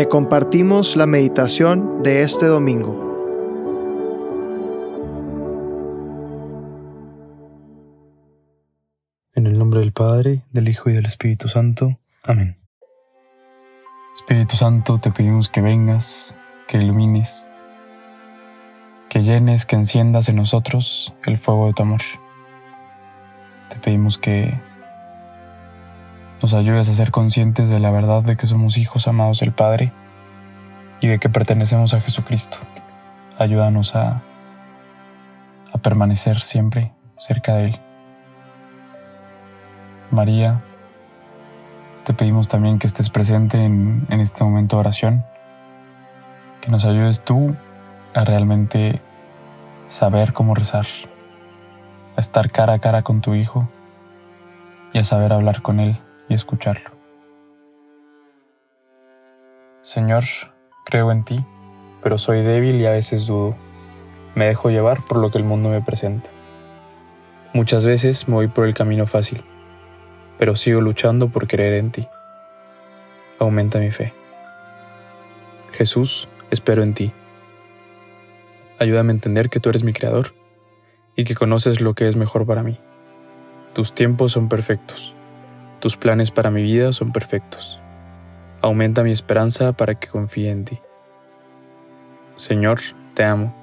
Te compartimos la meditación de este domingo. En el nombre del Padre, del Hijo y del Espíritu Santo. Amén. Espíritu Santo, te pedimos que vengas, que ilumines, que llenes, que enciendas en nosotros el fuego de tu amor. Te pedimos que nos ayudes a ser conscientes de la verdad de que somos hijos amados del Padre y de que pertenecemos a Jesucristo. Ayúdanos a, permanecer siempre cerca de Él. María, te pedimos también que estés presente en, en este momento de oración, que nos ayudes tú a realmente saber cómo rezar, a estar cara a cara con tu Hijo y a saber hablar con Él y escucharlo. Señor, creo en ti, pero soy débil y a veces dudo. Me dejo llevar por lo que el mundo me presenta. Muchas veces me voy por el camino fácil, pero sigo luchando por creer en ti. Aumenta mi fe. Jesús, espero en ti. Ayúdame a entender que tú eres mi creador y que conoces lo que es mejor para mí. Tus tiempos son perfectos tus planes para mi vida son perfectos. Aumenta mi esperanza para que confíe en ti. Señor, te amo,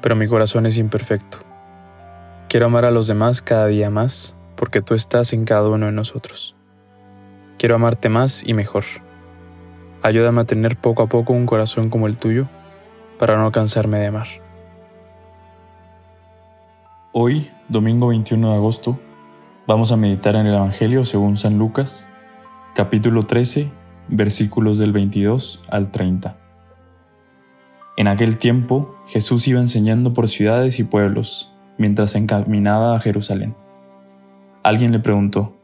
pero mi corazón es imperfecto. Quiero amar a los demás cada día más porque tú estás en cada uno de nosotros. Quiero amarte más y mejor. Ayúdame a tener poco a poco un corazón como el tuyo para no cansarme de amar. Hoy, domingo 21 de agosto, Vamos a meditar en el Evangelio según San Lucas, capítulo 13, versículos del 22 al 30. En aquel tiempo Jesús iba enseñando por ciudades y pueblos mientras se encaminaba a Jerusalén. Alguien le preguntó,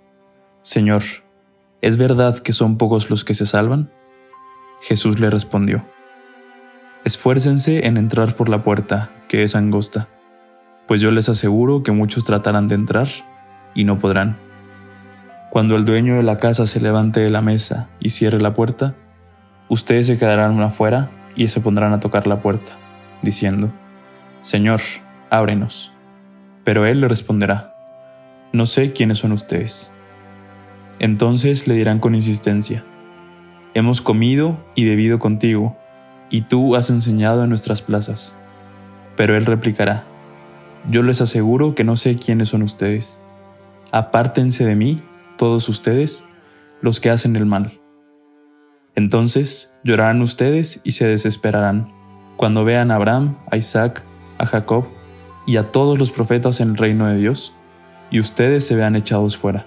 Señor, ¿es verdad que son pocos los que se salvan? Jesús le respondió, Esfuércense en entrar por la puerta, que es angosta, pues yo les aseguro que muchos tratarán de entrar y no podrán. Cuando el dueño de la casa se levante de la mesa y cierre la puerta, ustedes se quedarán afuera y se pondrán a tocar la puerta, diciendo, Señor, ábrenos. Pero él le responderá, No sé quiénes son ustedes. Entonces le dirán con insistencia, Hemos comido y bebido contigo, y tú has enseñado en nuestras plazas. Pero él replicará, Yo les aseguro que no sé quiénes son ustedes apártense de mí, todos ustedes, los que hacen el mal. Entonces llorarán ustedes y se desesperarán cuando vean a Abraham, a Isaac, a Jacob y a todos los profetas en el reino de Dios, y ustedes se vean echados fuera.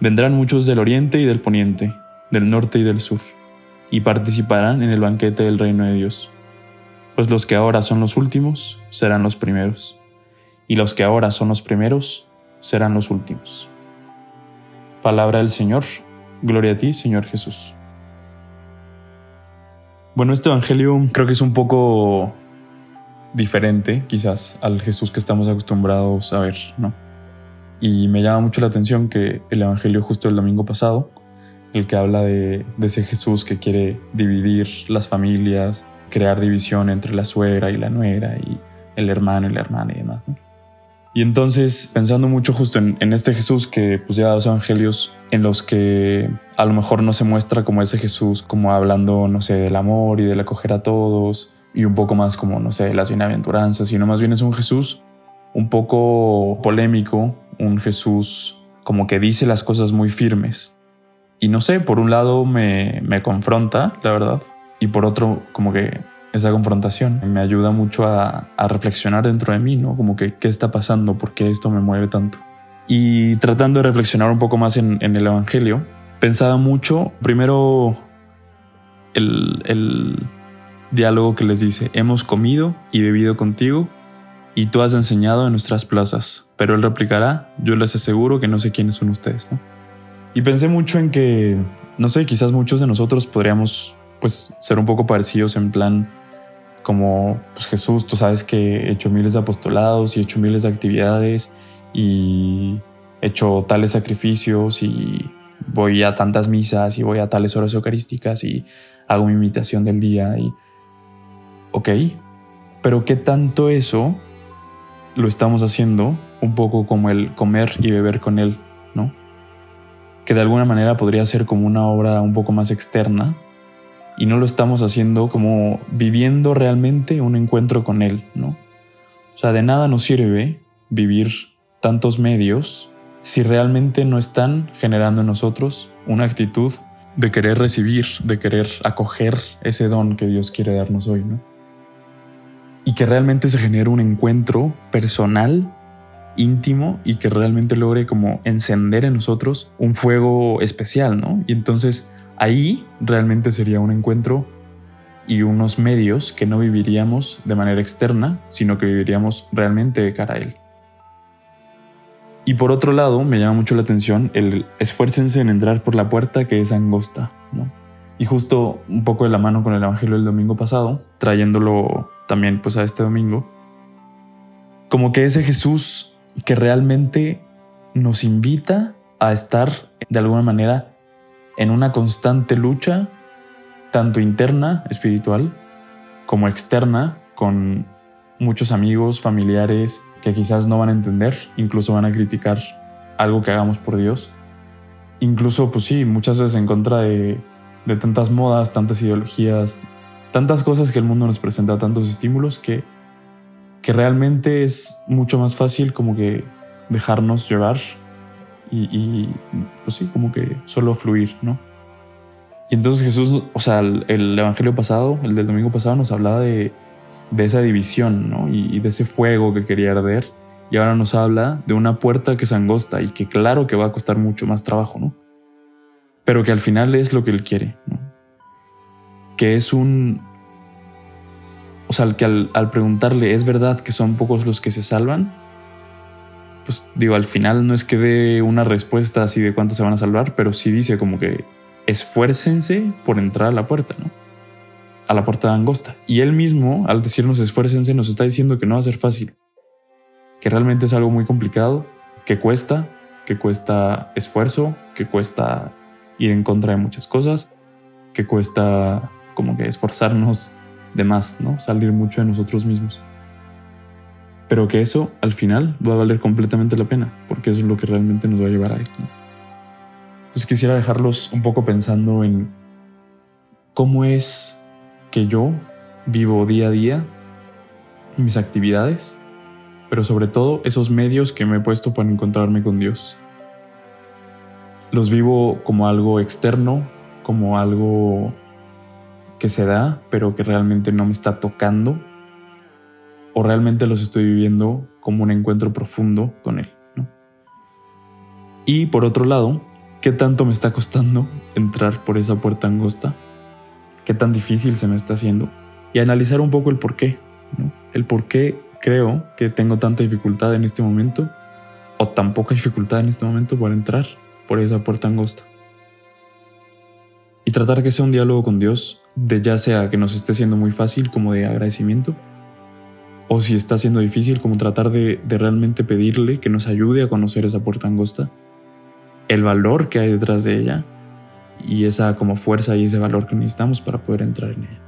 Vendrán muchos del oriente y del poniente, del norte y del sur, y participarán en el banquete del reino de Dios. Pues los que ahora son los últimos serán los primeros, y los que ahora son los primeros serán los últimos. Palabra del Señor, gloria a ti, Señor Jesús. Bueno, este Evangelio creo que es un poco diferente quizás al Jesús que estamos acostumbrados a ver, ¿no? Y me llama mucho la atención que el Evangelio justo el domingo pasado, el que habla de, de ese Jesús que quiere dividir las familias, crear división entre la suegra y la nuera y el hermano y la hermana y demás, ¿no? Y entonces, pensando mucho justo en, este Jesús que pues lleva dos evangelios en los que a lo mejor no se muestra como ese Jesús, como hablando, no sé, del amor y del acoger a todos, y un poco más como, no sé, las bienaventuranzas, sino más bien es un Jesús un poco polémico, un Jesús como que dice las cosas muy firmes. Y no sé, por un lado me, me confronta, la verdad, y por otro como que esa confrontación. Me ayuda mucho a, reflexionar dentro de mí, ¿no? Como que, ¿qué está pasando? ¿Por qué esto me mueve tanto? Y tratando de reflexionar un poco más en, el Evangelio, pensaba mucho, primero, el, diálogo que les dice, hemos comido y bebido contigo y tú has enseñado en nuestras plazas. Pero él replicará, yo les aseguro que no sé quiénes son ustedes, ¿no? Y pensé mucho en que, no sé, quizás muchos de nosotros podríamos pues ser un poco parecidos en plan, como pues Jesús, tú sabes que he hecho miles de apostolados y he hecho miles de actividades y he hecho tales sacrificios y voy a tantas misas y voy a tales horas eucarísticas y hago mi imitación del día y... Ok, pero ¿qué tanto eso lo estamos haciendo un poco como el comer y beber con Él, ¿no? Que de alguna manera podría ser como una obra un poco más externa y no lo estamos haciendo como viviendo realmente un encuentro con Él, ¿no? O sea, de nada nos sirve vivir tantos medios si realmente no están generando en nosotros una actitud de querer recibir, de querer acoger ese don que Dios quiere darnos hoy, ¿no? Y que realmente se genere un encuentro personal, íntimo y que realmente logre como encender en nosotros un fuego especial, ¿no? Y entonces ahí realmente sería un encuentro y unos medios que no viviríamos de manera externa, sino que viviríamos realmente de cara a Él. Y por otro lado, me llama mucho la atención el esfuércense en entrar por la puerta que es angosta, ¿no? Y justo un poco de la mano con el Evangelio del domingo pasado, trayéndolo también pues a este domingo, como que ese Jesús que realmente nos invita a estar de alguna manera en una constante lucha, tanto interna, espiritual, como externa, con muchos amigos, familiares, que quizás no van a entender, incluso van a criticar algo que hagamos por Dios. Incluso, pues sí, muchas veces en contra de, de tantas modas, tantas ideologías, tantas cosas que el mundo nos presenta, tantos estímulos que, que realmente es mucho más fácil como que dejarnos llevar y, pues sí, como que solo fluir, ¿no? Y entonces Jesús, o sea, el, el Evangelio pasado, el del domingo pasado, nos hablaba de, de esa división ¿no? y, de ese fuego que quería arder. Y ahora nos habla de una puerta que es angosta y que claro que va a costar mucho más trabajo, ¿no? Pero que al final es lo que él quiere, ¿no? Que es un... O sea, que al, al preguntarle, ¿es verdad que son pocos los que se salvan? Pues digo, al final no es que dé una respuesta así de cuántos se van a salvar, pero sí dice como que esfuércense por entrar a la puerta, ¿no? a la puerta de angosta. Y él mismo, al decirnos esfuércense, nos está diciendo que no va a ser fácil, que realmente es algo muy complicado, que cuesta, que cuesta esfuerzo, que cuesta ir en contra de muchas cosas, que cuesta como que esforzarnos de más, ¿no? Salir mucho de nosotros mismos. Pero que eso al final va a valer completamente la pena, porque es lo que realmente nos va a llevar a él. Entonces quisiera dejarlos un poco pensando en cómo es que yo vivo día a día, mis actividades, pero sobre todo esos medios que me he puesto para encontrarme con Dios. Los vivo como algo externo, como algo que se da, pero que realmente no me está tocando, o realmente los estoy viviendo como un encuentro profundo con Él. Y por otro lado, ¿qué tanto me está costando entrar por esa puerta angosta? qué tan difícil se me está haciendo y analizar un poco el por qué, el por qué creo que tengo tanta dificultad en este momento o tan poca dificultad en este momento para entrar por esa puerta angosta. Y tratar que sea un diálogo con Dios, de ya sea que nos esté siendo muy fácil como de agradecimiento, o si está siendo difícil como tratar de, realmente pedirle que nos ayude a conocer esa puerta angosta, el valor que hay detrás de ella y esa como fuerza y ese valor que necesitamos para poder entrar en ella.